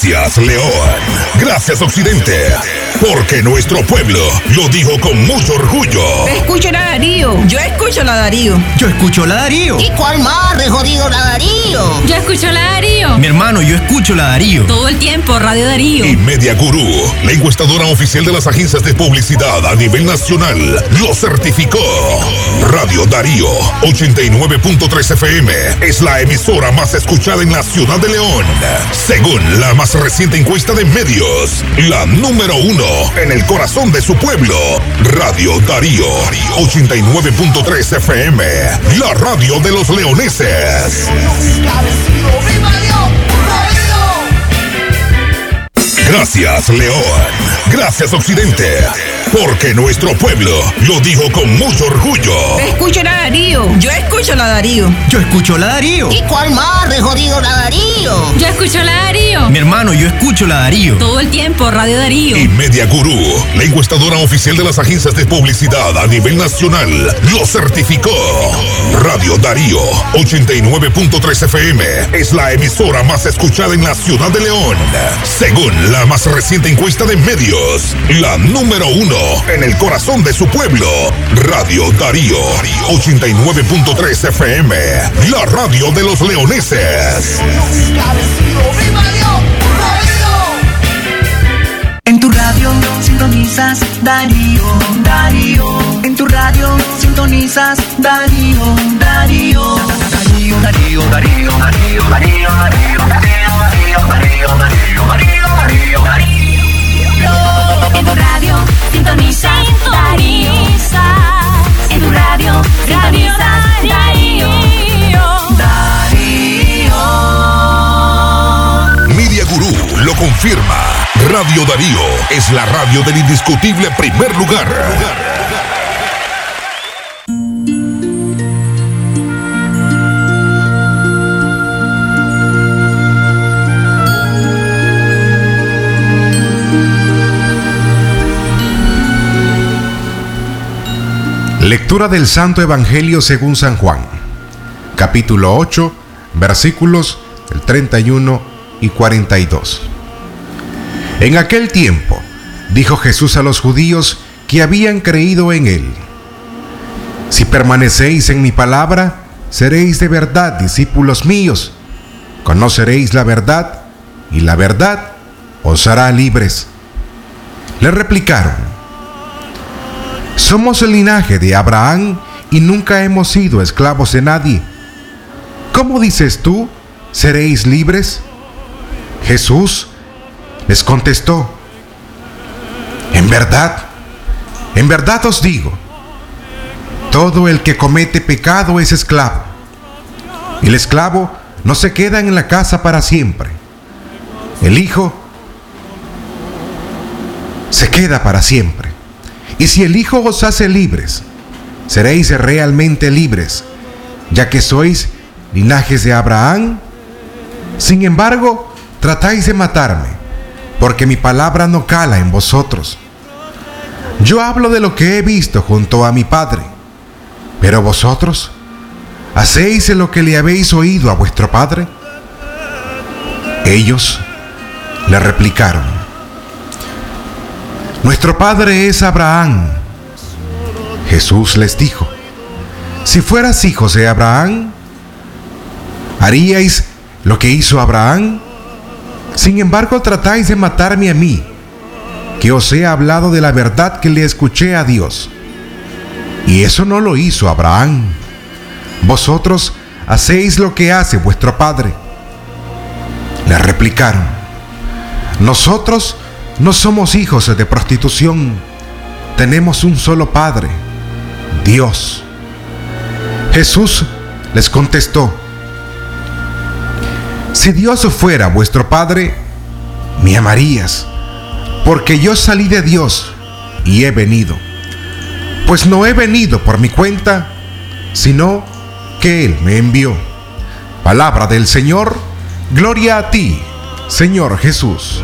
Gracias, León. Gracias, Occidente. Porque nuestro pueblo lo dijo con mucho orgullo. Escucho la Darío. Yo escucho la Darío. Yo escucho la Darío. ¿Y cuál más, jodido la Darío? Yo escucho la Darío. Mi hermano, yo escucho la Darío. Todo el tiempo, Radio Darío. Y Media Gurú, la encuestadora oficial de las agencias de publicidad a nivel nacional, lo certificó. Radio Darío 89.3 FM es la emisora más escuchada en la ciudad de León. Según la más reciente encuesta de medios, la número uno en el corazón de su pueblo. Radio Darío 89.3 FM, la radio de los leoneses. Gracias, León. Gracias, Occidente. Porque nuestro pueblo lo dijo con mucho orgullo. Escucho la Darío. Yo escucho la Darío. Yo escucho la Darío. ¿Y cuál más, jodido la Darío? Yo escucho la Darío. Mi hermano, yo escucho la Darío. Todo el tiempo, Radio Darío. Y Media Gurú, la encuestadora oficial de las agencias de publicidad a nivel nacional, lo certificó. Radio Darío 89.3 FM es la emisora más escuchada en la ciudad de León. Según la más reciente encuesta de medios, la número uno en el corazón de su pueblo. Radio Darío 89.3 FM, la radio de los leoneses. En tu radio sintonizas Darío, Darío. En tu radio sintonizas Darío, Darío. Darío, Darío, Darío, Darío, Darío, Darío, Darío, Darío, Darío, Darío, Darío, Darío. En tu radio, sintoniza Darío. En tu radio, sintoniza Darío. Darío. Media Gurú lo confirma. Radio Darío es la radio del indiscutible primer lugar. Lectura del Santo Evangelio según San Juan, capítulo 8, versículos el 31 y 42. En aquel tiempo, dijo Jesús a los judíos que habían creído en él, Si permanecéis en mi palabra, seréis de verdad discípulos míos, conoceréis la verdad y la verdad os hará libres. Le replicaron, somos el linaje de Abraham y nunca hemos sido esclavos de nadie. ¿Cómo dices tú, seréis libres? Jesús les contestó, en verdad, en verdad os digo, todo el que comete pecado es esclavo. El esclavo no se queda en la casa para siempre. El Hijo se queda para siempre. Y si el Hijo os hace libres, seréis realmente libres, ya que sois linajes de Abraham. Sin embargo, tratáis de matarme, porque mi palabra no cala en vosotros. Yo hablo de lo que he visto junto a mi Padre, pero vosotros, ¿hacéis lo que le habéis oído a vuestro Padre? Ellos le replicaron, nuestro padre es Abraham. Jesús les dijo, si fueras hijos de Abraham, ¿haríais lo que hizo Abraham? Sin embargo, tratáis de matarme a mí, que os he hablado de la verdad que le escuché a Dios. Y eso no lo hizo Abraham. Vosotros hacéis lo que hace vuestro padre. Le replicaron, nosotros no somos hijos de prostitución, tenemos un solo Padre, Dios. Jesús les contestó, si Dios fuera vuestro Padre, me amarías, porque yo salí de Dios y he venido. Pues no he venido por mi cuenta, sino que Él me envió. Palabra del Señor, gloria a ti, Señor Jesús.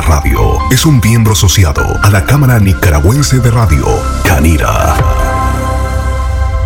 Radio es un miembro asociado a la Cámara Nicaragüense de Radio, Canira.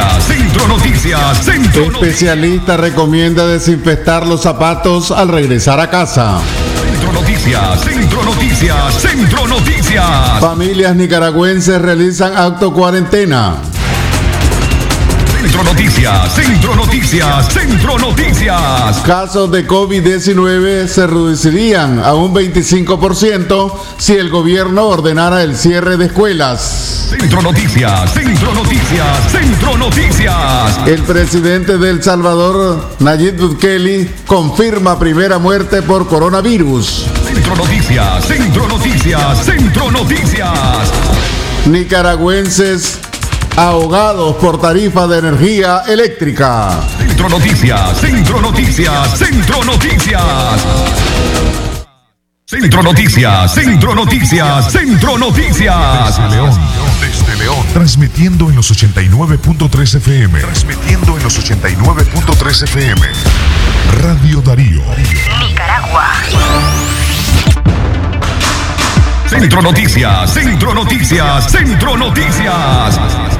Noticias, Centro Noticias, Centro Noticias. Especialista recomienda desinfectar los zapatos al regresar a casa. Centro Noticias, Centro Noticias, Centro Noticias. Familias nicaragüenses realizan acto cuarentena. Centro Noticias, Centro Noticias, Centro Noticias. Casos de COVID-19 se reducirían a un 25% si el gobierno ordenara el cierre de escuelas. Centro Noticias, Centro Noticias, Centro Noticias. El presidente de El Salvador, Nayib Bukele, confirma primera muerte por coronavirus. Centro Noticias, Centro Noticias, Centro Noticias. Nicaragüenses ahogados por tarifa de energía eléctrica. Centro Noticias, Centro Noticias, Centro Noticias. Centro Noticias, Centro Noticias, Centro Noticias. Desde León, desde León. Transmitiendo en los 89.3 FM. Transmitiendo en los 89.3 FM. Radio Darío. Nicaragua. Centro Noticias, Centro Noticias, Centro Noticias.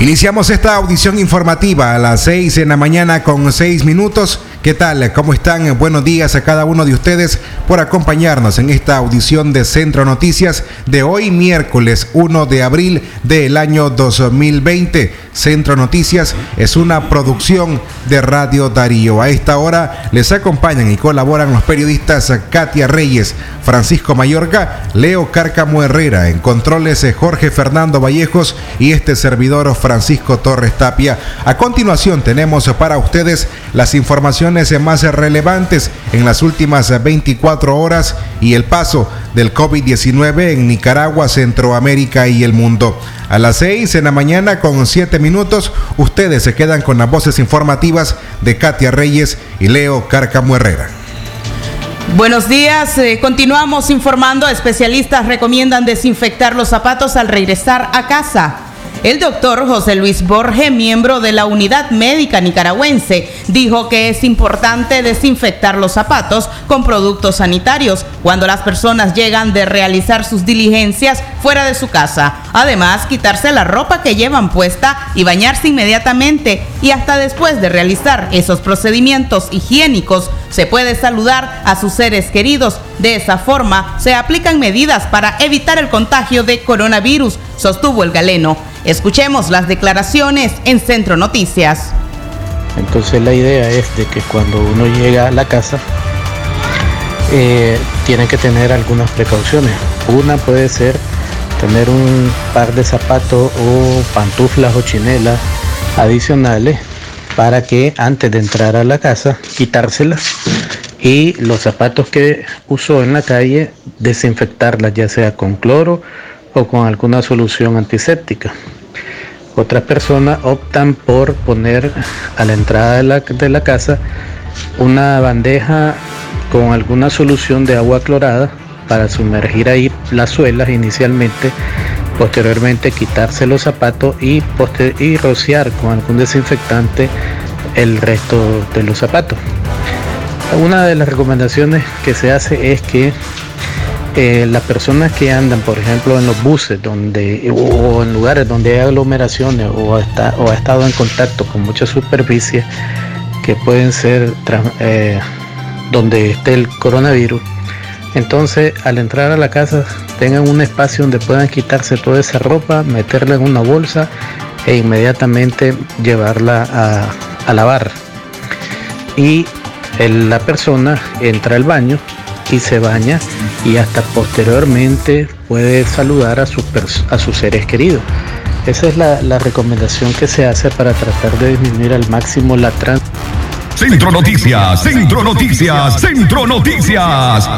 Iniciamos esta audición informativa a las 6 en la mañana con 6 minutos. ¿Qué tal? ¿Cómo están? Buenos días a cada uno de ustedes por acompañarnos en esta audición de Centro Noticias de hoy miércoles 1 de abril del año 2020. Centro Noticias es una producción de Radio Darío. A esta hora les acompañan y colaboran los periodistas Katia Reyes, Francisco Mayorga, Leo Cárcamo Herrera, en controles Jorge Fernando Vallejos y este servidor Francisco Torres Tapia. A continuación tenemos para ustedes las informaciones más relevantes en las últimas 24 horas y el paso del COVID-19 en Nicaragua, Centroamérica y el mundo. A las 6 en la mañana con 7 minutos, ustedes se quedan con las voces informativas de Katia Reyes y Leo Cárcamo Herrera. Buenos días, eh, continuamos informando. Especialistas recomiendan desinfectar los zapatos al regresar a casa. El doctor José Luis Borge, miembro de la Unidad Médica Nicaragüense, dijo que es importante desinfectar los zapatos con productos sanitarios cuando las personas llegan de realizar sus diligencias fuera de su casa. Además, quitarse la ropa que llevan puesta y bañarse inmediatamente y hasta después de realizar esos procedimientos higiénicos se puede saludar a sus seres queridos. De esa forma, se aplican medidas para evitar el contagio de coronavirus, sostuvo el galeno. Escuchemos las declaraciones en Centro Noticias. Entonces la idea es de que cuando uno llega a la casa eh, tiene que tener algunas precauciones. Una puede ser tener un par de zapatos o pantuflas o chinelas adicionales para que antes de entrar a la casa quitárselas y los zapatos que usó en la calle desinfectarlas ya sea con cloro o con alguna solución antiséptica. Otras personas optan por poner a la entrada de la, de la casa una bandeja con alguna solución de agua clorada para sumergir ahí las suelas inicialmente, posteriormente quitarse los zapatos y, y rociar con algún desinfectante el resto de los zapatos. Una de las recomendaciones que se hace es que eh, las personas que andan, por ejemplo, en los buses donde, o en lugares donde hay aglomeraciones o, ha estado en contacto con mucha superficie que pueden ser eh, donde esté el coronavirus, entonces al entrar a la casa tengan un espacio donde puedan quitarse toda esa ropa, meterla en una bolsa e inmediatamente llevarla a, a lavar. Y la persona entra al baño y se baña y hasta posteriormente puede saludar a sus, a sus seres queridos. Esa es la, la recomendación que se hace para tratar de disminuir al máximo la trans Centro Noticias, Centro Noticias, Centro Noticias.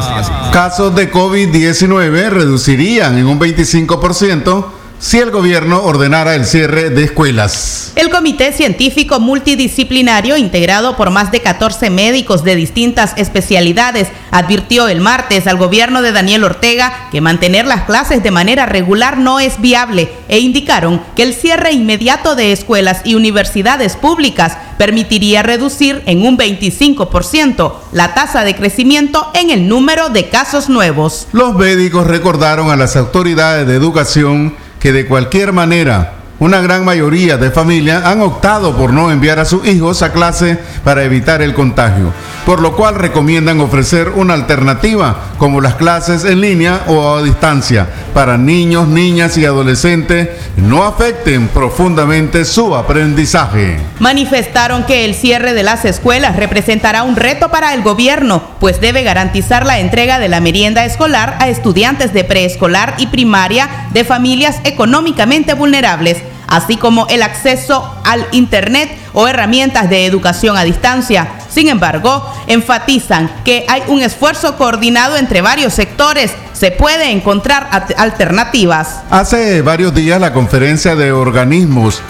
Casos de COVID-19 reducirían en un 25% si el gobierno ordenara el cierre de escuelas. El Comité Científico Multidisciplinario, integrado por más de 14 médicos de distintas especialidades, advirtió el martes al gobierno de Daniel Ortega que mantener las clases de manera regular no es viable e indicaron que el cierre inmediato de escuelas y universidades públicas permitiría reducir en un 25% la tasa de crecimiento en el número de casos nuevos. Los médicos recordaron a las autoridades de educación que de cualquier manera una gran mayoría de familias han optado por no enviar a sus hijos a clase para evitar el contagio, por lo cual recomiendan ofrecer una alternativa como las clases en línea o a distancia para niños, niñas y adolescentes no afecten profundamente su aprendizaje. Manifestaron que el cierre de las escuelas representará un reto para el gobierno, pues debe garantizar la entrega de la merienda escolar a estudiantes de preescolar y primaria de familias económicamente vulnerables así como el acceso al Internet o herramientas de educación a distancia. Sin embargo, enfatizan que hay un esfuerzo coordinado entre varios sectores. Se puede encontrar alternativas. Hace varios días la conferencia de organismos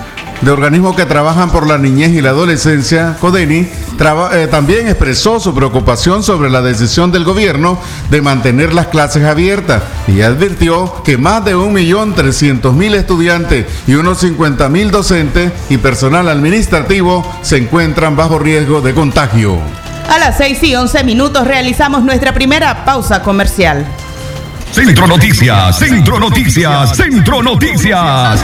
de organismos que trabajan por la niñez y la adolescencia, CODENI, eh, también expresó su preocupación sobre la decisión del gobierno de mantener las clases abiertas y advirtió que más de 1.300.000 estudiantes y unos 50.000 docentes y personal administrativo se encuentran bajo riesgo de contagio. A las 6 y 11 minutos realizamos nuestra primera pausa comercial. Centro Noticias, Centro Noticias, Centro Noticias.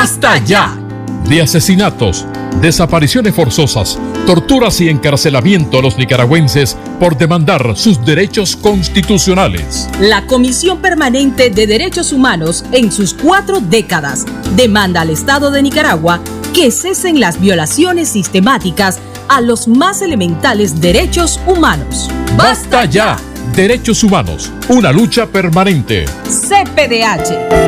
¡Basta ya! De asesinatos, desapariciones forzosas, torturas y encarcelamiento a los nicaragüenses por demandar sus derechos constitucionales. La Comisión Permanente de Derechos Humanos, en sus cuatro décadas, demanda al Estado de Nicaragua que cesen las violaciones sistemáticas a los más elementales derechos humanos. ¡Basta ya! Derechos humanos, una lucha permanente. CPDH.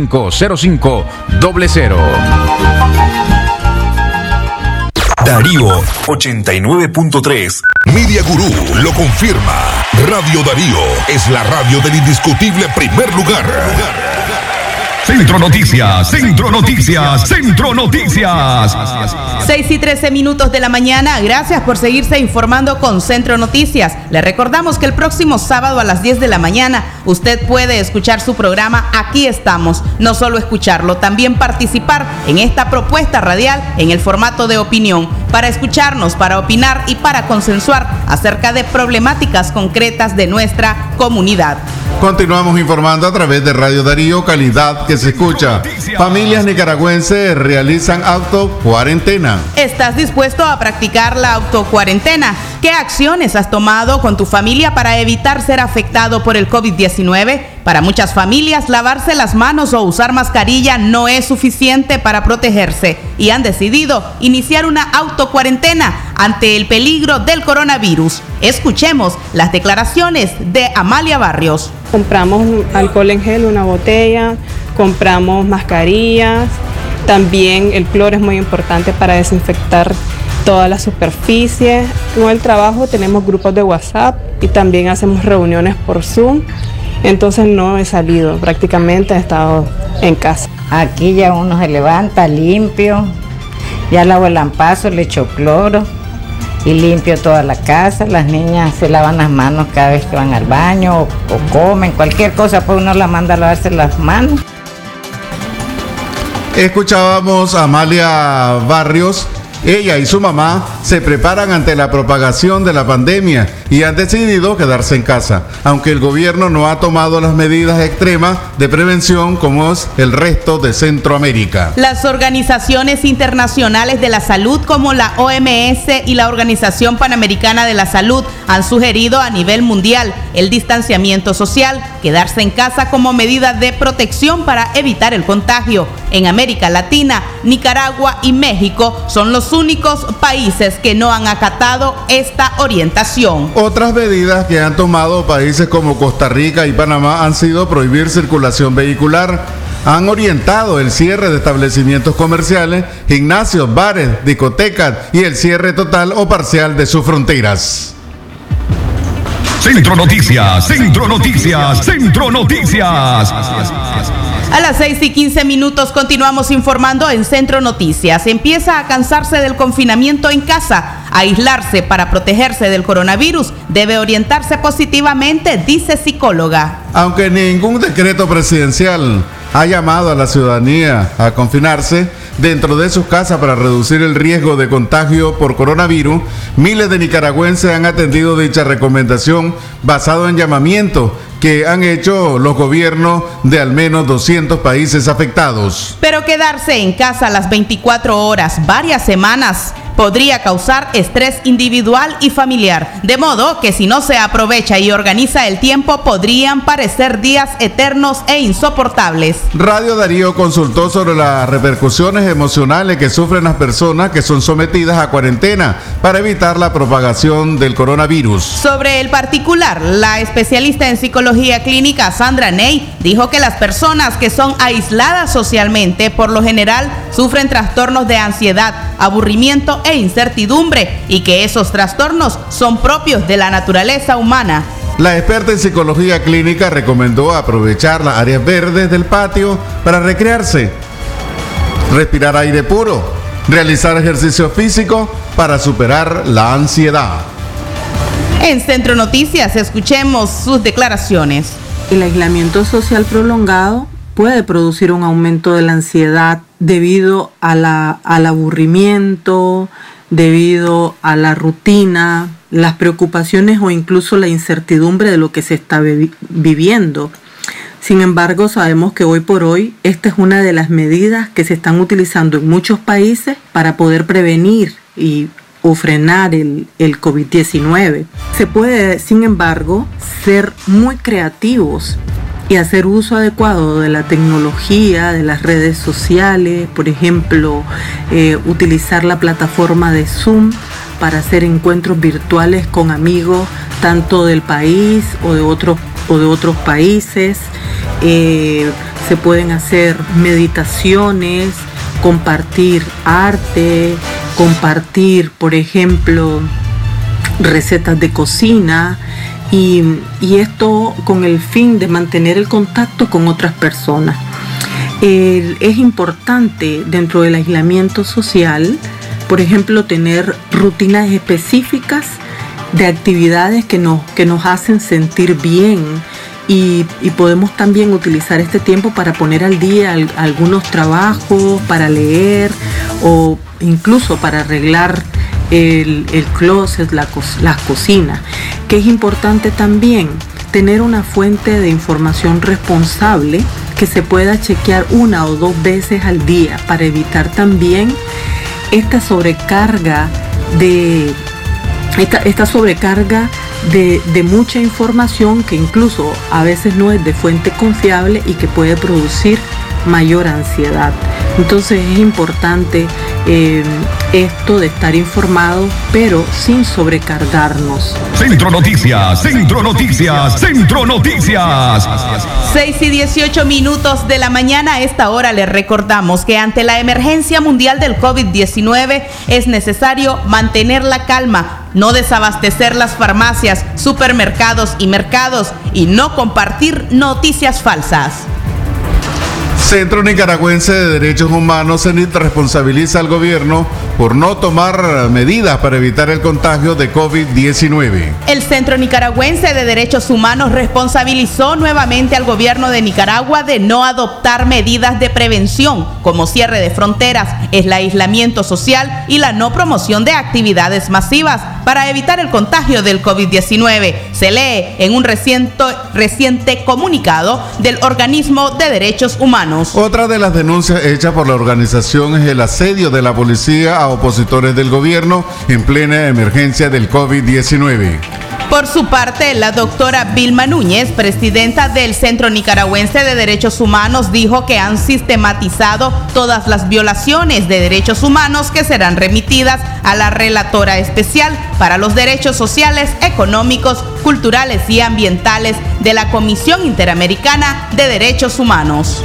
05 00. Darío 89.3. Media Gurú lo confirma. Radio Darío es la radio del indiscutible primer lugar. Centro Noticias, Centro Noticias, Centro Noticias. 6 y 13 minutos de la mañana. Gracias por seguirse informando con Centro Noticias. Le recordamos que el próximo sábado a las 10 de la mañana usted puede escuchar su programa Aquí estamos. No solo escucharlo, también participar en esta propuesta radial en el formato de opinión. Para escucharnos, para opinar y para consensuar acerca de problemáticas concretas de nuestra comunidad. Continuamos informando a través de Radio Darío, calidad que se escucha. Familias nicaragüenses realizan auto cuarentena. ¿Estás dispuesto a practicar la autocuarentena? ¿Qué acciones has tomado con tu familia para evitar ser afectado por el COVID-19? Para muchas familias, lavarse las manos o usar mascarilla no es suficiente para protegerse y han decidido iniciar una autocuarentena ante el peligro del coronavirus. Escuchemos las declaraciones de Amalia Barrios. Compramos alcohol en gel, una botella, compramos mascarillas, también el cloro es muy importante para desinfectar todas las superficies. Con el trabajo tenemos grupos de WhatsApp y también hacemos reuniones por Zoom. Entonces no he salido, prácticamente he estado en casa. Aquí ya uno se levanta limpio, ya lavo el lampazo, le echo cloro y limpio toda la casa. Las niñas se lavan las manos cada vez que van al baño o, o comen, cualquier cosa, pues uno la manda a lavarse las manos. Escuchábamos a Amalia Barrios. Ella y su mamá se preparan ante la propagación de la pandemia y han decidido quedarse en casa, aunque el gobierno no ha tomado las medidas extremas de prevención como es el resto de Centroamérica. Las organizaciones internacionales de la salud como la OMS y la Organización Panamericana de la Salud han sugerido a nivel mundial el distanciamiento social, quedarse en casa como medida de protección para evitar el contagio. En América Latina, Nicaragua y México son los únicos países que no han acatado esta orientación. Otras medidas que han tomado países como Costa Rica y Panamá han sido prohibir circulación vehicular. Han orientado el cierre de establecimientos comerciales, gimnasios, bares, discotecas y el cierre total o parcial de sus fronteras. Centro Noticias, Centro Noticias, Centro Noticias. A las 6 y 15 minutos continuamos informando en Centro Noticias. Empieza a cansarse del confinamiento en casa, aislarse para protegerse del coronavirus. Debe orientarse positivamente, dice psicóloga. Aunque ningún decreto presidencial ha llamado a la ciudadanía a confinarse dentro de sus casas para reducir el riesgo de contagio por coronavirus, miles de nicaragüenses han atendido dicha recomendación basado en llamamiento que han hecho los gobiernos de al menos 200 países afectados. Pero quedarse en casa las 24 horas, varias semanas, podría causar estrés individual y familiar. De modo que si no se aprovecha y organiza el tiempo, podrían parecer días eternos e insoportables. Radio Darío consultó sobre las repercusiones emocionales que sufren las personas que son sometidas a cuarentena para evitar la propagación del coronavirus. Sobre el particular, la especialista en psicología clínica Sandra Ney dijo que las personas que son aisladas socialmente por lo general sufren trastornos de ansiedad, aburrimiento e incertidumbre y que esos trastornos son propios de la naturaleza humana. La experta en psicología clínica recomendó aprovechar las áreas verdes del patio para recrearse, respirar aire puro, realizar ejercicio físico para superar la ansiedad. En Centro Noticias escuchemos sus declaraciones. El aislamiento social prolongado puede producir un aumento de la ansiedad debido a la, al aburrimiento, debido a la rutina, las preocupaciones o incluso la incertidumbre de lo que se está vi- viviendo. Sin embargo, sabemos que hoy por hoy esta es una de las medidas que se están utilizando en muchos países para poder prevenir y o frenar el, el COVID-19. Se puede, sin embargo, ser muy creativos y hacer uso adecuado de la tecnología, de las redes sociales, por ejemplo, eh, utilizar la plataforma de Zoom para hacer encuentros virtuales con amigos tanto del país o de otros o de otros países. Eh, se pueden hacer meditaciones, compartir arte, compartir, por ejemplo, recetas de cocina y, esto con el fin de mantener el contacto con otras personas. Es importante dentro del aislamiento social, por ejemplo, tener rutinas específicas de actividades que nos, que nos hacen sentir bien y, podemos también utilizar este tiempo para poner al día al- algunos trabajos, para leer o incluso para arreglar el, el closet, la, co- las cocinas. Que es importante también tener una fuente de información responsable que se pueda chequear una o dos veces al día para evitar también esta sobrecarga de esta, esta sobrecarga de, de mucha información que incluso a veces no es de fuente confiable y que puede producir mayor ansiedad. Entonces es importante eh, esto de estar informado, pero sin sobrecargarnos. Centro Noticias, Centro Noticias, Centro Noticias. 6 y 18 minutos de la mañana a esta hora les recordamos que ante la emergencia mundial del COVID-19 es necesario mantener la calma, no desabastecer las farmacias, supermercados y mercados y no compartir noticias falsas. Centro Nicaragüense de Derechos Humanos CENIT responsabiliza al gobierno por no tomar medidas para evitar el contagio de COVID-19. El Centro Nicaragüense de Derechos Humanos responsabilizó nuevamente al gobierno de Nicaragua de no adoptar medidas de prevención como cierre de fronteras, el aislamiento social y la no promoción de actividades masivas para evitar el contagio del COVID-19. Se lee en un reciente, reciente comunicado del organismo de derechos humanos. Otra de las denuncias hechas por la organización es el asedio de la policía a opositores del gobierno en plena emergencia del COVID-19. Por su parte, la doctora Vilma Núñez, presidenta del Centro Nicaragüense de Derechos Humanos, dijo que han sistematizado todas las violaciones de derechos humanos que serán remitidas a la relatora especial para los derechos sociales, económicos, culturales y ambientales de la Comisión Interamericana de Derechos Humanos.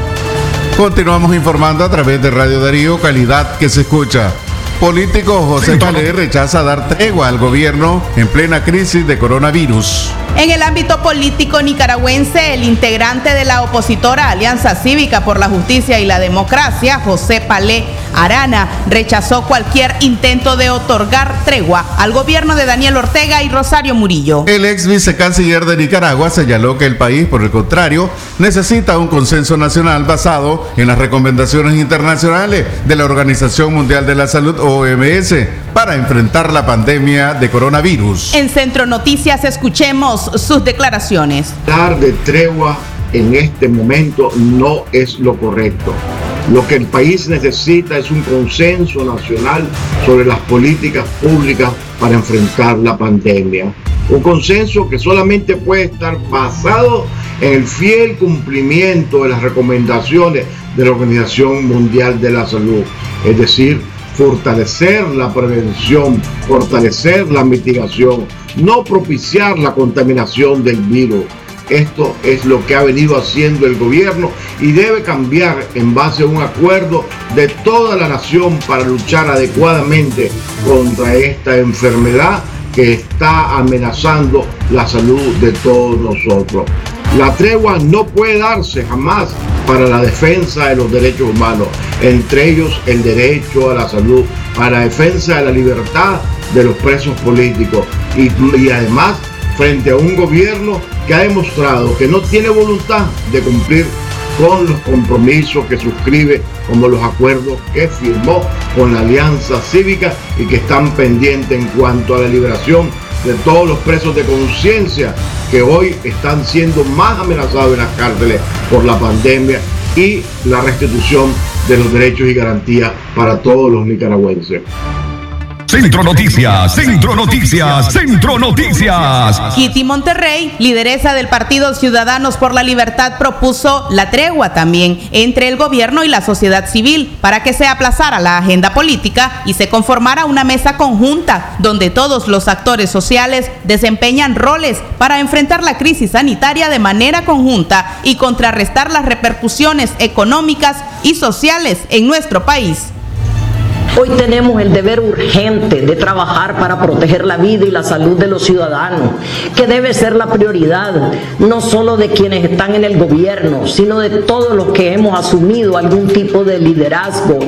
Continuamos informando a través de Radio Darío, calidad que se escucha. Político José Palé rechaza dar tregua al gobierno en plena crisis de coronavirus. En el ámbito político nicaragüense, el integrante de la opositora Alianza Cívica por la Justicia y la Democracia, José Palé Arana, rechazó cualquier intento de otorgar tregua al gobierno de Daniel Ortega y Rosario Murillo. El ex vicecanciller de Nicaragua señaló que el país, por el contrario, necesita un consenso nacional basado en las recomendaciones internacionales de la Organización Mundial de la Salud, OMS, para enfrentar la pandemia de coronavirus. En Centro Noticias escuchemos sus declaraciones. Dar de tregua en este momento no es lo correcto. Lo que el país necesita es un consenso nacional sobre las políticas públicas para enfrentar la pandemia. Un consenso que solamente puede estar basado en el fiel cumplimiento de las recomendaciones de la Organización Mundial de la Salud. Es decir, fortalecer la prevención, fortalecer la mitigación, no propiciar la contaminación del virus. Esto es lo que ha venido haciendo el gobierno y debe cambiar en base a un acuerdo de toda la nación para luchar adecuadamente contra esta enfermedad que está amenazando la salud de todos nosotros. La tregua no puede darse jamás para la defensa de los derechos humanos, entre ellos el derecho a la salud, para la defensa de la libertad de los presos políticos y, y además frente a un gobierno que ha demostrado que no tiene voluntad de cumplir con los compromisos que suscribe, como los acuerdos que firmó con la Alianza Cívica y que están pendientes en cuanto a la liberación de todos los presos de conciencia que hoy están siendo más amenazados en las cárceles por la pandemia y la restitución de los derechos y garantías para todos los nicaragüenses. Centro Noticias, Centro Noticias, Centro Noticias. Kitty Monterrey, lideresa del Partido Ciudadanos por la Libertad, propuso la tregua también entre el gobierno y la sociedad civil para que se aplazara la agenda política y se conformara una mesa conjunta donde todos los actores sociales desempeñan roles para enfrentar la crisis sanitaria de manera conjunta y contrarrestar las repercusiones económicas y sociales en nuestro país. Hoy tenemos el deber urgente de trabajar para proteger la vida y la salud de los ciudadanos, que debe ser la prioridad no solo de quienes están en el gobierno, sino de todos los que hemos asumido algún tipo de liderazgo.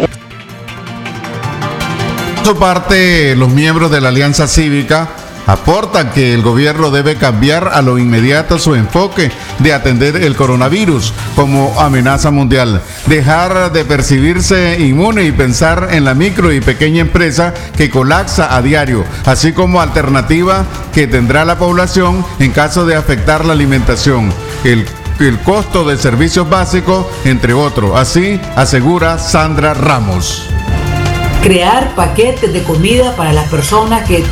Por parte, los miembros de la Alianza Cívica aportan que el gobierno debe cambiar a lo inmediato su enfoque de atender el coronavirus como amenaza mundial, dejar de percibirse inmune y pensar en la micro y pequeña empresa que colapsa a diario, así como alternativa que tendrá la población en caso de afectar la alimentación. El el costo de servicios básicos, entre otros. Así asegura Sandra Ramos crear paquetes de comida para las personas que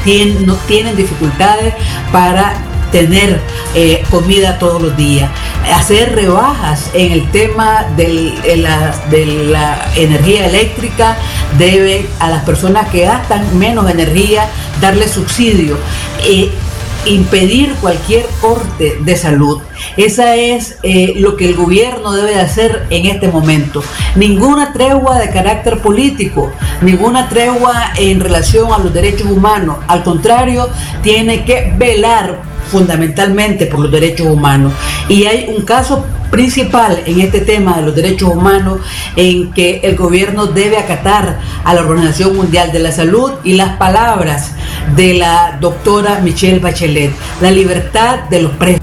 no tienen dificultades para tener eh, comida todos los días, hacer rebajas en el tema del- de, la, de la energía eléctrica, debe a las personas que gastan menos energía darle subsidio. Eh, impedir cualquier corte de salud. Esa es eh, lo que el gobierno debe de hacer en este momento. Ninguna tregua de carácter político, ninguna tregua en relación a los derechos humanos. Al contrario, tiene que velar fundamentalmente por los derechos humanos. Y hay un caso principal en este tema de los derechos humanos en que el gobierno debe acatar a la Organización Mundial de la Salud y las palabras de la doctora Michelle Bachelet, la libertad de los presos.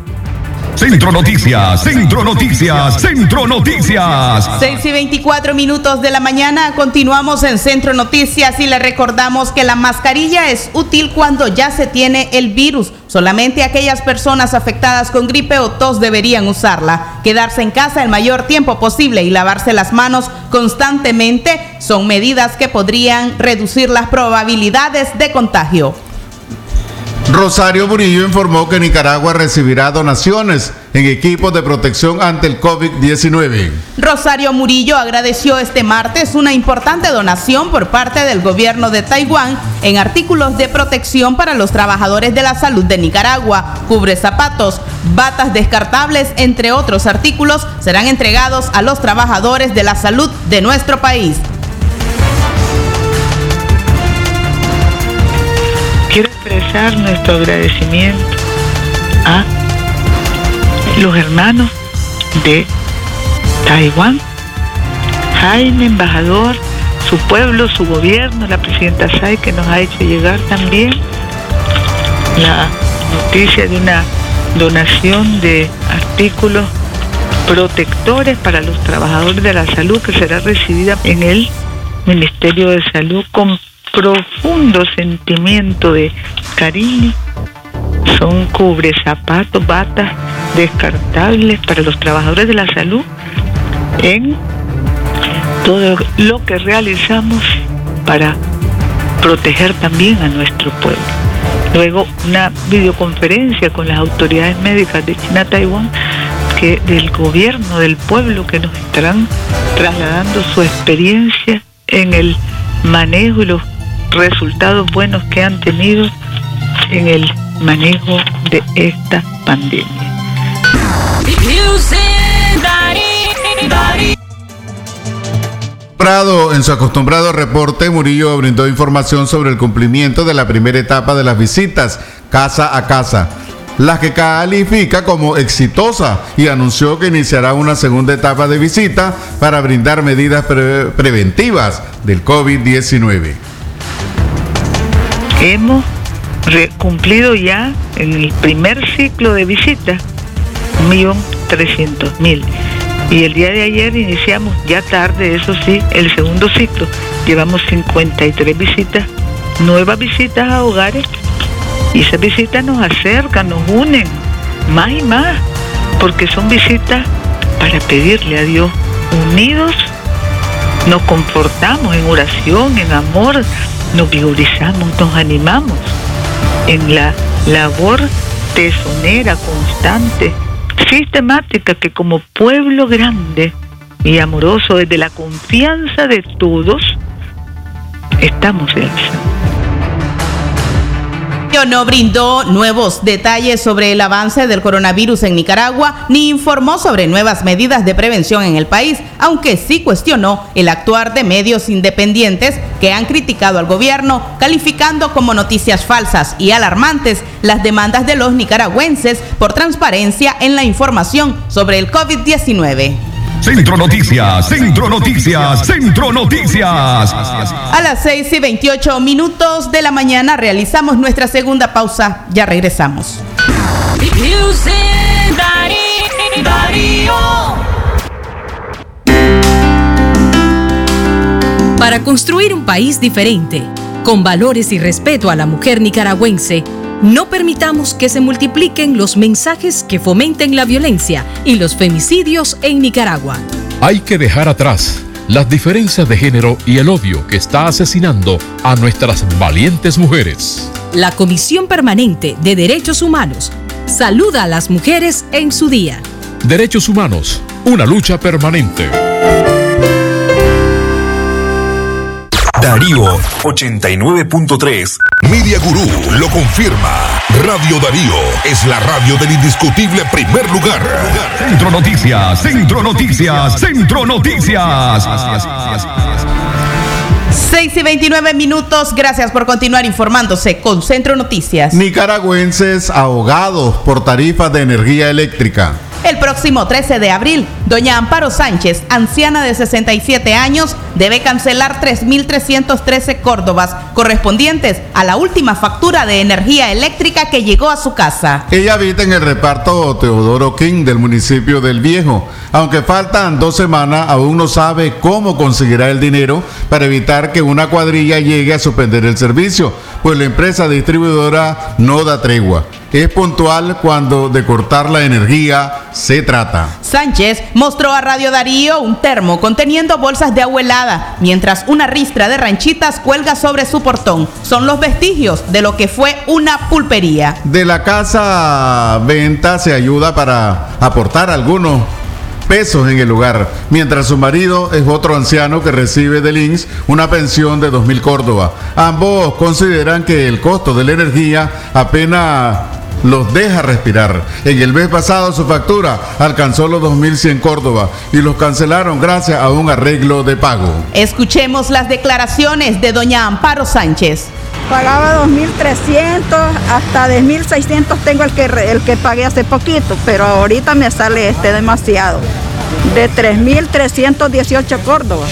Centro Noticias, Centro Noticias, Centro Noticias. 6 y 24 minutos de la mañana, continuamos en Centro Noticias y le recordamos que la mascarilla es útil cuando ya se tiene el virus. Solamente aquellas personas afectadas con gripe o tos deberían usarla. Quedarse en casa el mayor tiempo posible y lavarse las manos constantemente son medidas que podrían reducir las probabilidades de contagio. Rosario Murillo informó que Nicaragua recibirá donaciones en equipos de protección ante el COVID-19. Rosario Murillo agradeció este martes una importante donación por parte del gobierno de Taiwán en artículos de protección para los trabajadores de la salud de Nicaragua. Cubre zapatos, batas descartables, entre otros artículos, serán entregados a los trabajadores de la salud de nuestro país. Expresar nuestro agradecimiento a los hermanos de Taiwán, Jaime, embajador, su pueblo, su gobierno, la presidenta Tsai que nos ha hecho llegar también la noticia de una donación de artículos protectores para los trabajadores de la salud que será recibida en el Ministerio de Salud con profundo sentimiento de cariño. Son cubre zapatos, batas descartables para los trabajadores de la salud en todo lo que realizamos para proteger también a nuestro pueblo. Luego una videoconferencia con las autoridades médicas de China, Taiwán, que del gobierno, del pueblo, que nos estarán trasladando su experiencia en el manejo y los resultados buenos que han tenido en el manejo de esta pandemia. Prado, en su acostumbrado reporte, Murillo brindó información sobre el cumplimiento de la primera etapa de las visitas casa a casa, la que califica como exitosa y anunció que iniciará una segunda etapa de visita para brindar medidas pre- preventivas del COVID-19. Hemos cumplido ya en el primer ciclo de visitas 1.300.000. Y el día de ayer iniciamos, ya tarde, eso sí, el segundo ciclo. Llevamos 53 visitas, nuevas visitas a hogares. Y esas visitas nos acercan, nos unen más y más, porque son visitas para pedirle a Dios. Unidos nos comportamos en oración, en amor, nos vigorizamos, nos animamos en la labor tesonera, constante, sistemática que como pueblo grande y amoroso desde la confianza de todos estamos realizando. No brindó nuevos detalles sobre el avance del coronavirus en Nicaragua ni informó sobre nuevas medidas de prevención en el país, aunque sí cuestionó el actuar de medios independientes que han criticado al gobierno, calificando como noticias falsas y alarmantes las demandas de los nicaragüenses por transparencia en la información sobre el COVID-19. Centro Noticias, Centro Noticias, Centro Noticias. A las 6 y 28 minutos de la mañana realizamos nuestra segunda pausa. Ya regresamos. Para construir un país diferente, con valores y respeto a la mujer nicaragüense, no permitamos que se multipliquen los mensajes que fomenten la violencia y los femicidios en Nicaragua. Hay que dejar atrás las diferencias de género y el odio que está asesinando a nuestras valientes mujeres. La Comisión Permanente de Derechos Humanos saluda a las mujeres en su día. Derechos humanos, una lucha permanente. Darío 89.3. Media Gurú lo confirma. Radio Darío es la radio del indiscutible primer lugar. Centro Noticias, Centro Noticias, Centro Noticias. 6 y 29 minutos. Gracias por continuar informándose con Centro Noticias. Nicaragüenses ahogados por tarifas de energía eléctrica. El próximo 13 de abril, doña Amparo Sánchez, anciana de 67 años, debe cancelar 3.313 córdobas correspondientes a la última factura de energía eléctrica que llegó a su casa. Ella habita en el reparto Teodoro King del municipio del Viejo. Aunque faltan dos semanas, aún no sabe cómo conseguirá el dinero para evitar que una cuadrilla llegue a suspender el servicio, pues la empresa distribuidora no da tregua. Es puntual cuando de cortar la energía se trata. Sánchez mostró a Radio Darío un termo conteniendo bolsas de agua helada, mientras una ristra de ranchitas cuelga sobre su portón. Son los vestigios de lo que fue una pulpería. De la casa venta se ayuda para aportar algunos pesos en el lugar, mientras su marido es otro anciano que recibe del INSS una pensión de 2.000 Córdoba. Ambos consideran que el costo de la energía apenas los deja respirar. En el mes pasado su factura alcanzó los 2.100 Córdoba y los cancelaron gracias a un arreglo de pago. Escuchemos las declaraciones de doña Amparo Sánchez. Pagaba 2.300, hasta de 1.600 tengo el que, el que pagué hace poquito, pero ahorita me sale este demasiado. De 3.318 Córdoba.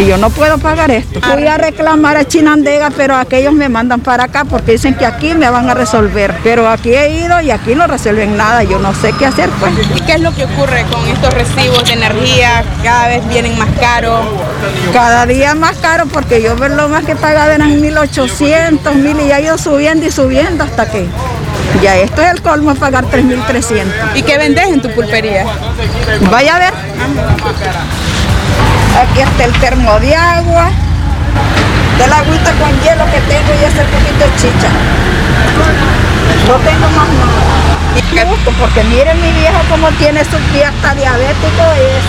Y yo no puedo pagar esto. Voy a reclamar a Chinandega, pero aquellos me mandan para acá porque dicen que aquí me van a resolver. Pero aquí he ido y aquí no resuelven nada. Yo no sé qué hacer pues. ¿Y qué es lo que ocurre con estos recibos de energía? Cada vez vienen más caros. Cada día más caro porque yo ver lo más que pagaba eran 1.800, 1.000 y ya he ido subiendo y subiendo hasta que ya esto es el colmo pagar 3.300. ¿Y qué vendes en tu pulpería? Vaya a ver. Aquí está el termo de agua, de la agüita con hielo que tengo y ese poquito de chicha. No tengo más nada. Porque miren mi viejo como tiene su pie hasta diabético es.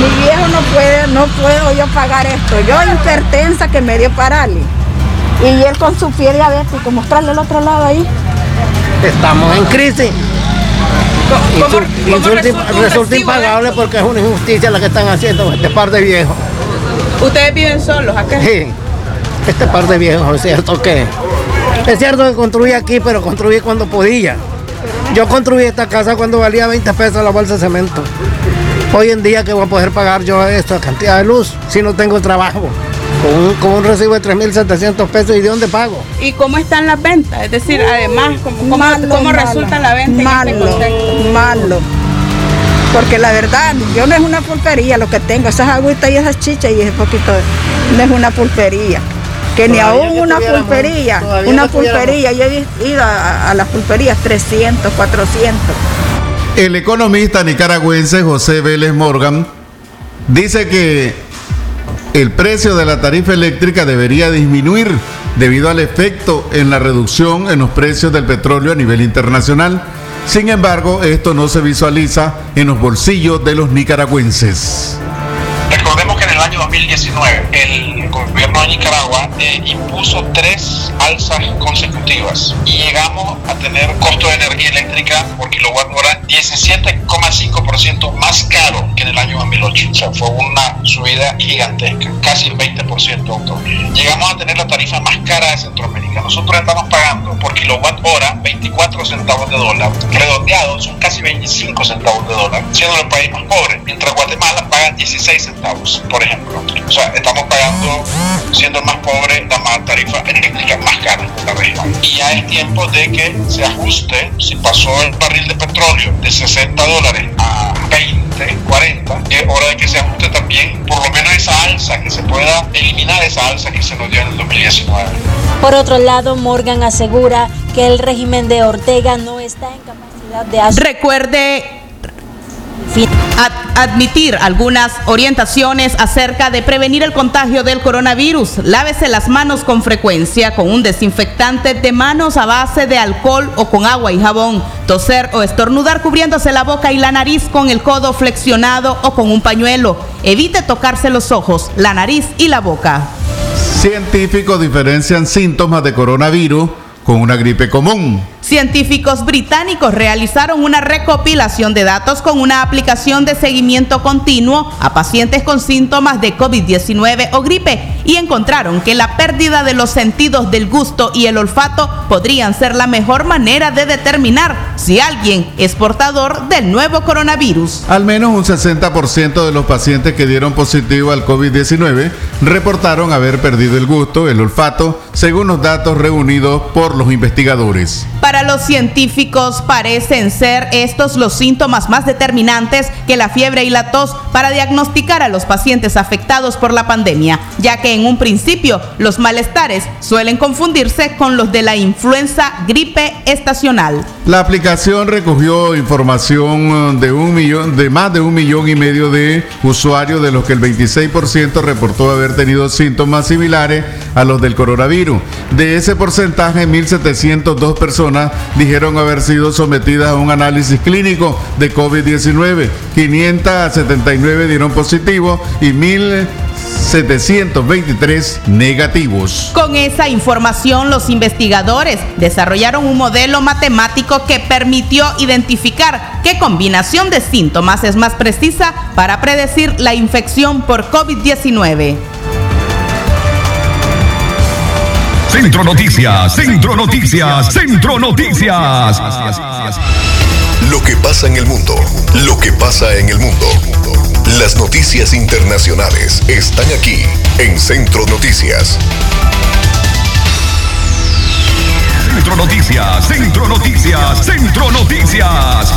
Mi viejo no puede, no puedo yo pagar esto. Yo hipertensa que me dio parálisis. Y él con su pie diabético, mostrarle el otro lado ahí. Estamos en crisis. ¿Cómo- Insul- cómo insulta- resulta de- impagable porque es una injusticia la que están haciendo este par de viejos. ¿Ustedes viven solos acá? Sí, este par de viejos, es cierto que. Es cierto que construí aquí, pero construí cuando podía. Yo construí esta casa cuando valía 20 pesos la bolsa de cemento. Hoy en día, que voy a poder pagar yo esta cantidad de luz si no tengo trabajo? Con un, con un recibo de 3.700 pesos, ¿y de dónde pago? ¿Y cómo están las ventas? Es decir, además, ¿cómo, cómo- Malo, cómo malo, resulta la venta en este malo, contexto? malo. Porque la verdad, yo no es una pulpería lo que tengo, esas agüitas y esas chichas y ese poquito, de- no es una pulpería. Que ni aún una pulpería, una pulpería, yo he ido a, a las pulperías 300, 400. El economista nicaragüense José Vélez Morgan dice que el precio de la tarifa eléctrica debería disminuir debido al efecto en la reducción en los precios del petróleo a nivel internacional. Sin embargo, esto no se visualiza en los bolsillos de los nicaragüenses. Recordemos que en el año 2019 el gobierno de Nicaragua eh, impuso tres alzas consecutivas y llegamos a tener costo de energía eléctrica por kilowatt hora 17,5% más caro que en el año 2008. O sea, fue una subida gigantesca, casi el 20%. doctor. Llegamos a tener la tarifa más cara de Centroamérica. Nosotros estamos pagando por kilowatt hora 24 centavos de dólar. Redondeados son casi 25 centavos de dólar, siendo el país más pobre. Mientras Guatemala paga 16 centavos, por ejemplo. O sea, estamos pagando, siendo más pobre, la más tarifa eléctrica más cara de la región. Y ya es tiempo de que se ajuste, si pasó el barril de petróleo de 60 dólares a 20, 40, es hora de que se ajuste también por lo menos esa alza, que se pueda eliminar esa alza que se nos dio en el 2019. Por otro lado, Morgan asegura que el régimen de Ortega no está en capacidad de hacer... Recuerde ad- admitir algunas orientaciones acerca de prevenir el contagio del coronavirus. Lávese las manos con frecuencia con un desinfectante de manos a base de alcohol o con agua y jabón. Toser o estornudar cubriéndose la boca y la nariz con el codo flexionado o con un pañuelo. Evite tocarse los ojos, la nariz y la boca. Científicos diferencian síntomas de coronavirus con una gripe común. Científicos británicos realizaron una recopilación de datos con una aplicación de seguimiento continuo a pacientes con síntomas de COVID-19 o gripe y encontraron que la pérdida de los sentidos del gusto y el olfato podrían ser la mejor manera de determinar si alguien es portador del nuevo coronavirus. Al menos un 60% de los pacientes que dieron positivo al COVID-19 reportaron haber perdido el gusto, el olfato, según los datos reunidos por los investigadores. Para los científicos parecen ser estos los síntomas más determinantes que la fiebre y la tos para diagnosticar a los pacientes afectados por la pandemia, ya que en un principio los malestares suelen confundirse con los de la influenza gripe estacional. La aplicación recogió información de un millón, de más de un millón y medio de usuarios, de los que el 26% reportó haber tenido síntomas similares a los del coronavirus. De ese porcentaje, 1.702 personas dijeron haber sido sometidas a un análisis clínico de COVID-19, 579 dieron positivo y 1.000 723 negativos. Con esa información, los investigadores desarrollaron un modelo matemático que permitió identificar qué combinación de síntomas es más precisa para predecir la infección por COVID-19. Centro Noticias, Centro Noticias, Centro Noticias. Lo que pasa en el mundo, lo que pasa en el mundo. Las noticias internacionales están aquí en Centro Noticias. Centro Noticias, Centro Noticias, Centro Noticias.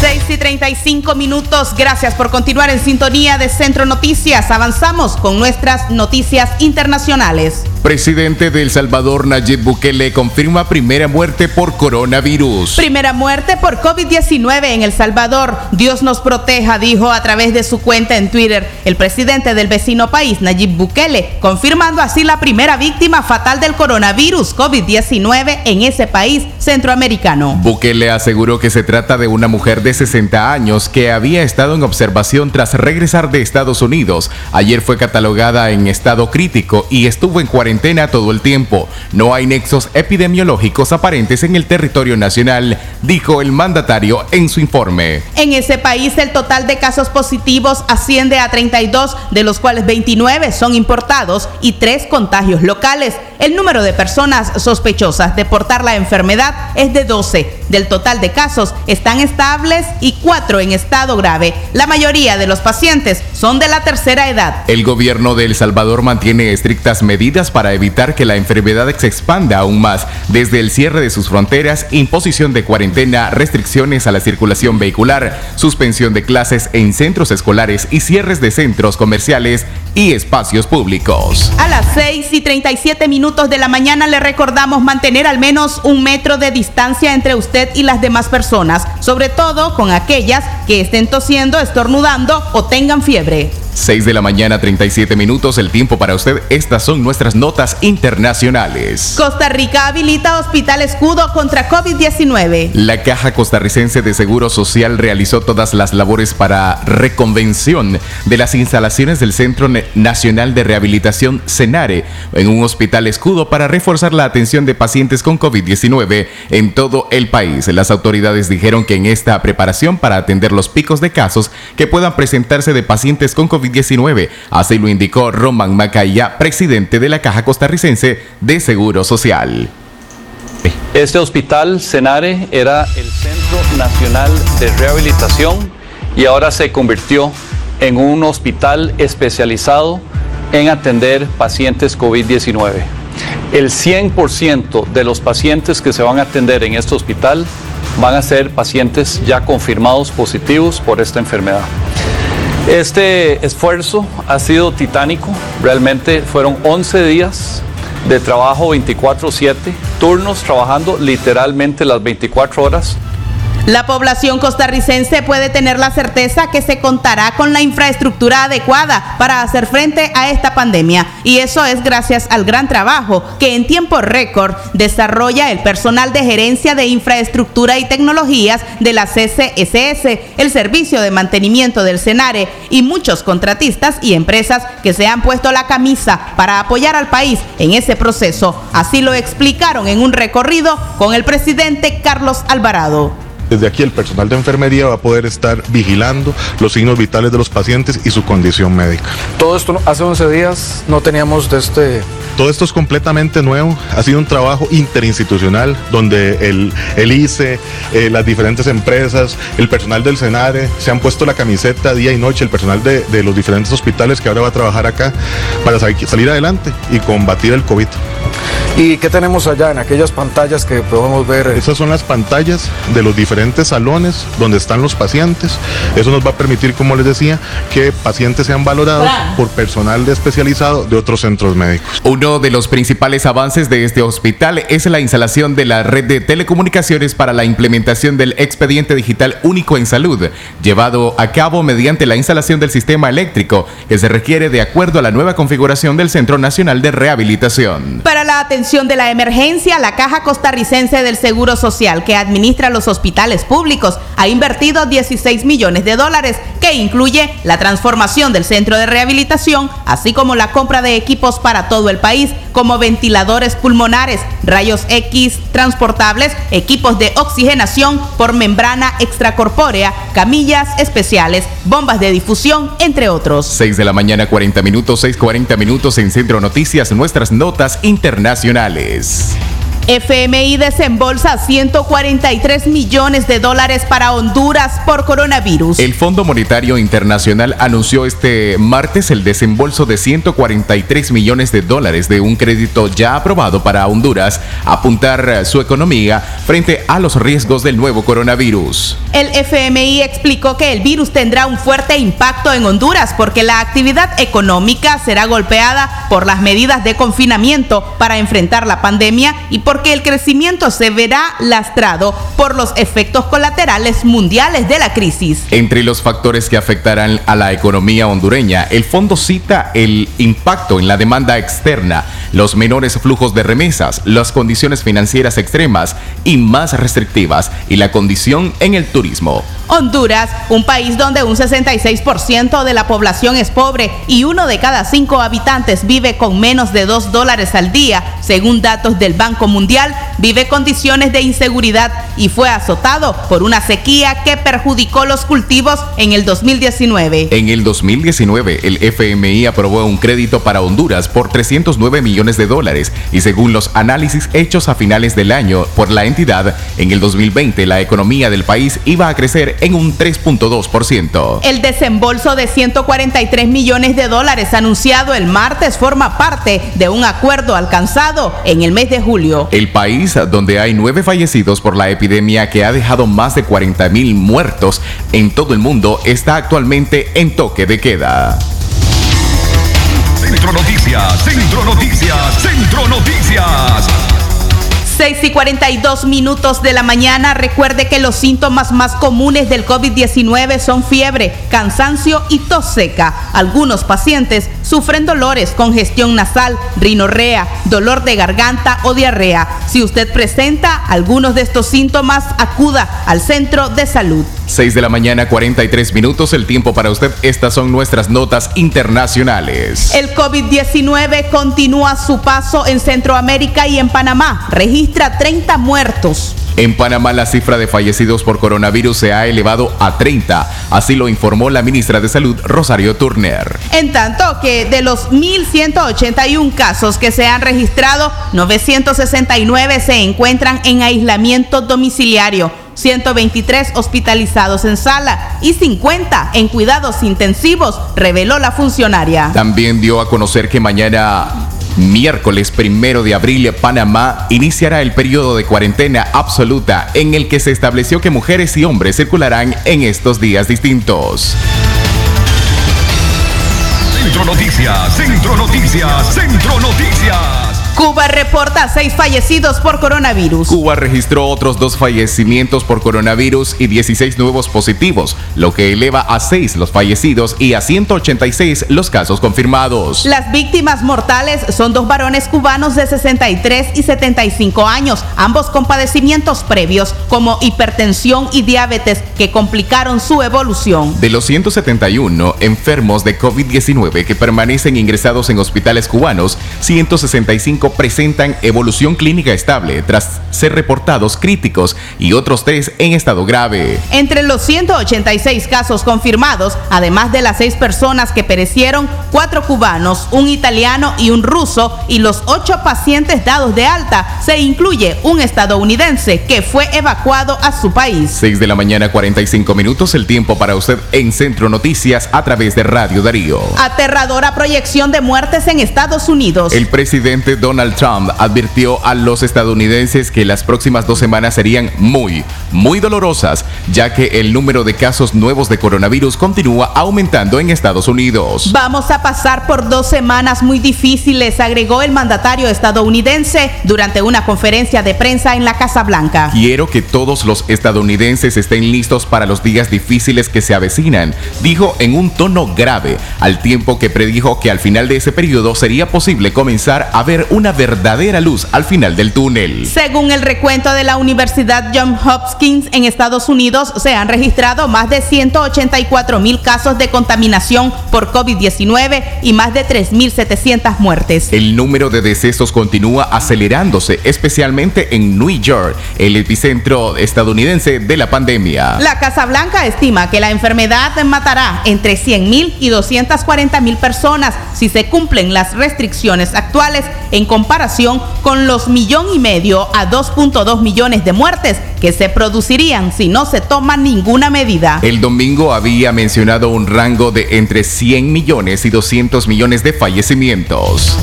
6 y 35 minutos. Gracias por continuar en sintonía de Centro Noticias. Avanzamos con nuestras noticias internacionales. Presidente de El Salvador, Nayib Bukele, confirma primera muerte por coronavirus. Primera muerte por COVID-19 en El Salvador. Dios nos proteja, dijo a través de su cuenta en Twitter el presidente del vecino país, Nayib Bukele, confirmando así la primera víctima fatal del coronavirus COVID-19 en ese país centroamericano. Bukele aseguró que se trata de una mujer de 60 años que había estado en observación tras regresar de Estados Unidos. Ayer fue catalogada en estado crítico y estuvo en cuarentena todo el tiempo. No hay nexos epidemiológicos aparentes en el territorio nacional, dijo el mandatario en su informe. En ese país el total de casos positivos asciende a 32, de los cuales 29 son importados y 3 contagios locales. El número de personas sospechosas de portar la enfermedad es de 12. Del total de casos están estables y 4 en estado grave. La mayoría de los pacientes son de la tercera edad. El gobierno de El Salvador mantiene estrictas medidas para para evitar que la enfermedad se expanda aún más, desde el cierre de sus fronteras, imposición de cuarentena, restricciones a la circulación vehicular, suspensión de clases en centros escolares y cierres de centros comerciales y espacios públicos. A las 6 y 37 minutos de la mañana le recordamos mantener al menos un metro de distancia entre usted y las demás personas, sobre todo con aquellas que estén tosiendo, estornudando o tengan fiebre. 6 de la mañana, 37 minutos, el tiempo para usted. Estas son nuestras notas internacionales. Costa Rica habilita Hospital Escudo contra COVID-19. La Caja Costarricense de Seguro Social realizó todas las labores para reconvención de las instalaciones del Centro Nacional de Rehabilitación CENARE en un hospital escudo para reforzar la atención de pacientes con COVID-19 en todo el país. Las autoridades dijeron que en esta preparación para atender los picos de casos que puedan presentarse de pacientes con COVID-19, COVID-19. Así lo indicó Roman Macaya, presidente de la Caja Costarricense de Seguro Social. Este hospital, Senare, era el Centro Nacional de Rehabilitación y ahora se convirtió en un hospital especializado en atender pacientes COVID-19. El 100% de los pacientes que se van a atender en este hospital van a ser pacientes ya confirmados positivos por esta enfermedad. Este esfuerzo ha sido titánico, realmente fueron 11 días de trabajo 24/7, turnos trabajando literalmente las 24 horas La población costarricense puede tener la certeza que se contará con la infraestructura adecuada para hacer frente a esta pandemia y eso es gracias al gran trabajo que en tiempo récord desarrolla el personal de gerencia de infraestructura y tecnologías de la CCSS, el Servicio de Mantenimiento del Senare y muchos contratistas y empresas que se han puesto la camisa para apoyar al país en ese proceso. Así lo explicaron en un recorrido con el presidente Carlos Alvarado. Desde aquí el personal de enfermería va a poder estar vigilando los signos vitales de los pacientes y su condición médica. Todo esto hace 11 días no teníamos de este... Todo esto es completamente nuevo. Ha sido un trabajo interinstitucional donde el, el ICE, eh, las diferentes empresas, el personal del Senare se han puesto la camiseta día y noche, el personal de, de los diferentes hospitales que ahora va a trabajar acá para salir adelante y combatir el COVID. ¿Y qué tenemos allá en aquellas pantallas que podemos ver? Esas son las pantallas de los diferentes salones donde están los pacientes. Eso nos va a permitir, como les decía, que pacientes sean valorados por personal especializado de otros centros médicos. Uno de los principales avances de este hospital es la instalación de la red de telecomunicaciones para la implementación del expediente digital único en salud, llevado a cabo mediante la instalación del sistema eléctrico que se requiere de acuerdo a la nueva configuración del Centro Nacional de Rehabilitación. Para la atención de la emergencia, la Caja Costarricense del Seguro Social, que administra los hospitales públicos, ha invertido 16 millones de dólares, que incluye la transformación del centro de rehabilitación, así como la compra de equipos para todo el país, como ventiladores pulmonares, rayos X transportables, equipos de oxigenación por membrana extracorpórea, camillas especiales, bombas de difusión, entre otros. 6 de la mañana, 40 minutos, 6.40 minutos en Centro Noticias, nuestras notas internacionales internacionales. FMI desembolsa 143 millones de dólares para Honduras por coronavirus. El Fondo Monetario Internacional anunció este martes el desembolso de 143 millones de dólares de un crédito ya aprobado para Honduras apuntar su economía frente a los riesgos del nuevo coronavirus. El FMI explicó que el virus tendrá un fuerte impacto en Honduras porque la actividad económica será golpeada por las medidas de confinamiento para enfrentar la pandemia y por porque el crecimiento se verá lastrado por los efectos colaterales mundiales de la crisis. Entre los factores que afectarán a la economía hondureña, el fondo cita el impacto en la demanda externa, los menores flujos de remesas, las condiciones financieras extremas y más restrictivas y la condición en el turismo. Honduras, un país donde un 66% de la población es pobre y uno de cada cinco habitantes vive con menos de dos dólares al día, según datos del Banco Mundial, vive condiciones de inseguridad y fue azotado por una sequía que perjudicó los cultivos en el 2019. En el 2019, el FMI aprobó un crédito para Honduras por 309 millones de dólares y según los análisis hechos a finales del año por la entidad, en el 2020 la economía del país iba a crecer en un 3.2%. El desembolso de 143 millones de dólares anunciado el martes forma parte de un acuerdo alcanzado en el mes de julio. El país donde hay nueve fallecidos por la epidemia que ha dejado más de 40 mil muertos en todo el mundo está actualmente en toque de queda. Centro Noticias, Centro Noticias, Centro Noticias. 6 y 42 minutos de la mañana. Recuerde que los síntomas más comunes del COVID-19 son fiebre, cansancio y tos seca. Algunos pacientes sufren dolores, congestión nasal, rinorrea, dolor de garganta o diarrea. Si usted presenta algunos de estos síntomas, acuda al centro de salud. 6 de la mañana, 43 minutos. El tiempo para usted. Estas son nuestras notas internacionales. El COVID-19 continúa su paso en Centroamérica y en Panamá. Registra 30 muertos. En Panamá la cifra de fallecidos por coronavirus se ha elevado a 30, así lo informó la ministra de Salud Rosario Turner. En tanto que de los 1.181 casos que se han registrado, 969 se encuentran en aislamiento domiciliario. 123 hospitalizados en sala y 50 en cuidados intensivos, reveló la funcionaria. También dio a conocer que mañana Miércoles primero de abril, Panamá iniciará el periodo de cuarentena absoluta en el que se estableció que mujeres y hombres circularán en estos días distintos. Centro Noticias, Centro Noticias, Centro Noticias. Cuba reporta seis fallecidos por coronavirus. Cuba registró otros dos fallecimientos por coronavirus y 16 nuevos positivos, lo que eleva a seis los fallecidos y a 186 los casos confirmados. Las víctimas mortales son dos varones cubanos de 63 y 75 años, ambos con padecimientos previos como hipertensión y diabetes que complicaron su evolución. De los 171 enfermos de COVID-19 que permanecen ingresados en hospitales cubanos, 165 presentan evolución clínica estable tras ser reportados críticos y otros tres en estado grave. Entre los 186 casos confirmados, además de las seis personas que perecieron, cuatro cubanos, un italiano y un ruso, y los ocho pacientes dados de alta, se incluye un estadounidense que fue evacuado a su país. 6 de la mañana 45 minutos el tiempo para usted en Centro Noticias a través de Radio Darío. Aterradora proyección de muertes en Estados Unidos. El presidente Donald Trump advirtió a los estadounidenses que las próximas dos semanas serían muy, muy dolorosas, ya que el número de casos nuevos de coronavirus continúa aumentando en Estados Unidos. Vamos a pasar por dos semanas muy difíciles, agregó el mandatario estadounidense durante una conferencia de prensa en la Casa Blanca. Quiero que todos los estadounidenses estén listos para los días difíciles que se avecinan, dijo en un tono grave, al tiempo que predijo que al final de ese periodo sería posible comenzar a ver una verdadera luz al final del túnel. Según el recuento de la Universidad Johns Hopkins en Estados Unidos, se han registrado más de 184 mil casos de contaminación por COVID-19 y más de 3.700 muertes. El número de decesos continúa acelerándose, especialmente en New York, el epicentro estadounidense de la pandemia. La Casa Blanca estima que la enfermedad matará entre 100 mil y 240 mil personas si se cumplen las restricciones actuales en comparación con los millón y medio a 2.2 millones de muertes que se producirían si no se toma ninguna medida. El domingo había mencionado un rango de entre 100 millones y 200 millones de fallecimientos.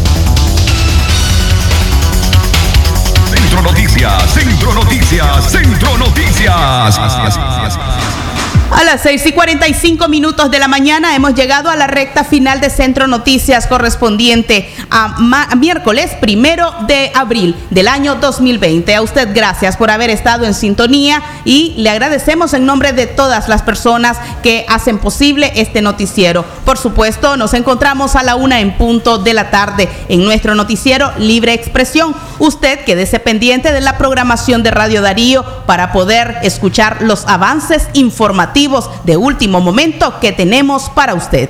Centro Noticias, Centro Noticias, Centro Noticias. A las 6 y 45 minutos de la mañana hemos llegado a la recta final de Centro Noticias correspondiente a, miércoles primero de abril del año 2020. A usted gracias por haber estado en sintonía y le agradecemos en nombre de todas las personas que hacen posible este noticiero. Por supuesto, nos encontramos a la una en punto de la tarde en nuestro noticiero Libre Expresión. Usted quédese pendiente de la programación de Radio Darío para poder escuchar los avances informativos de último momento que tenemos para usted.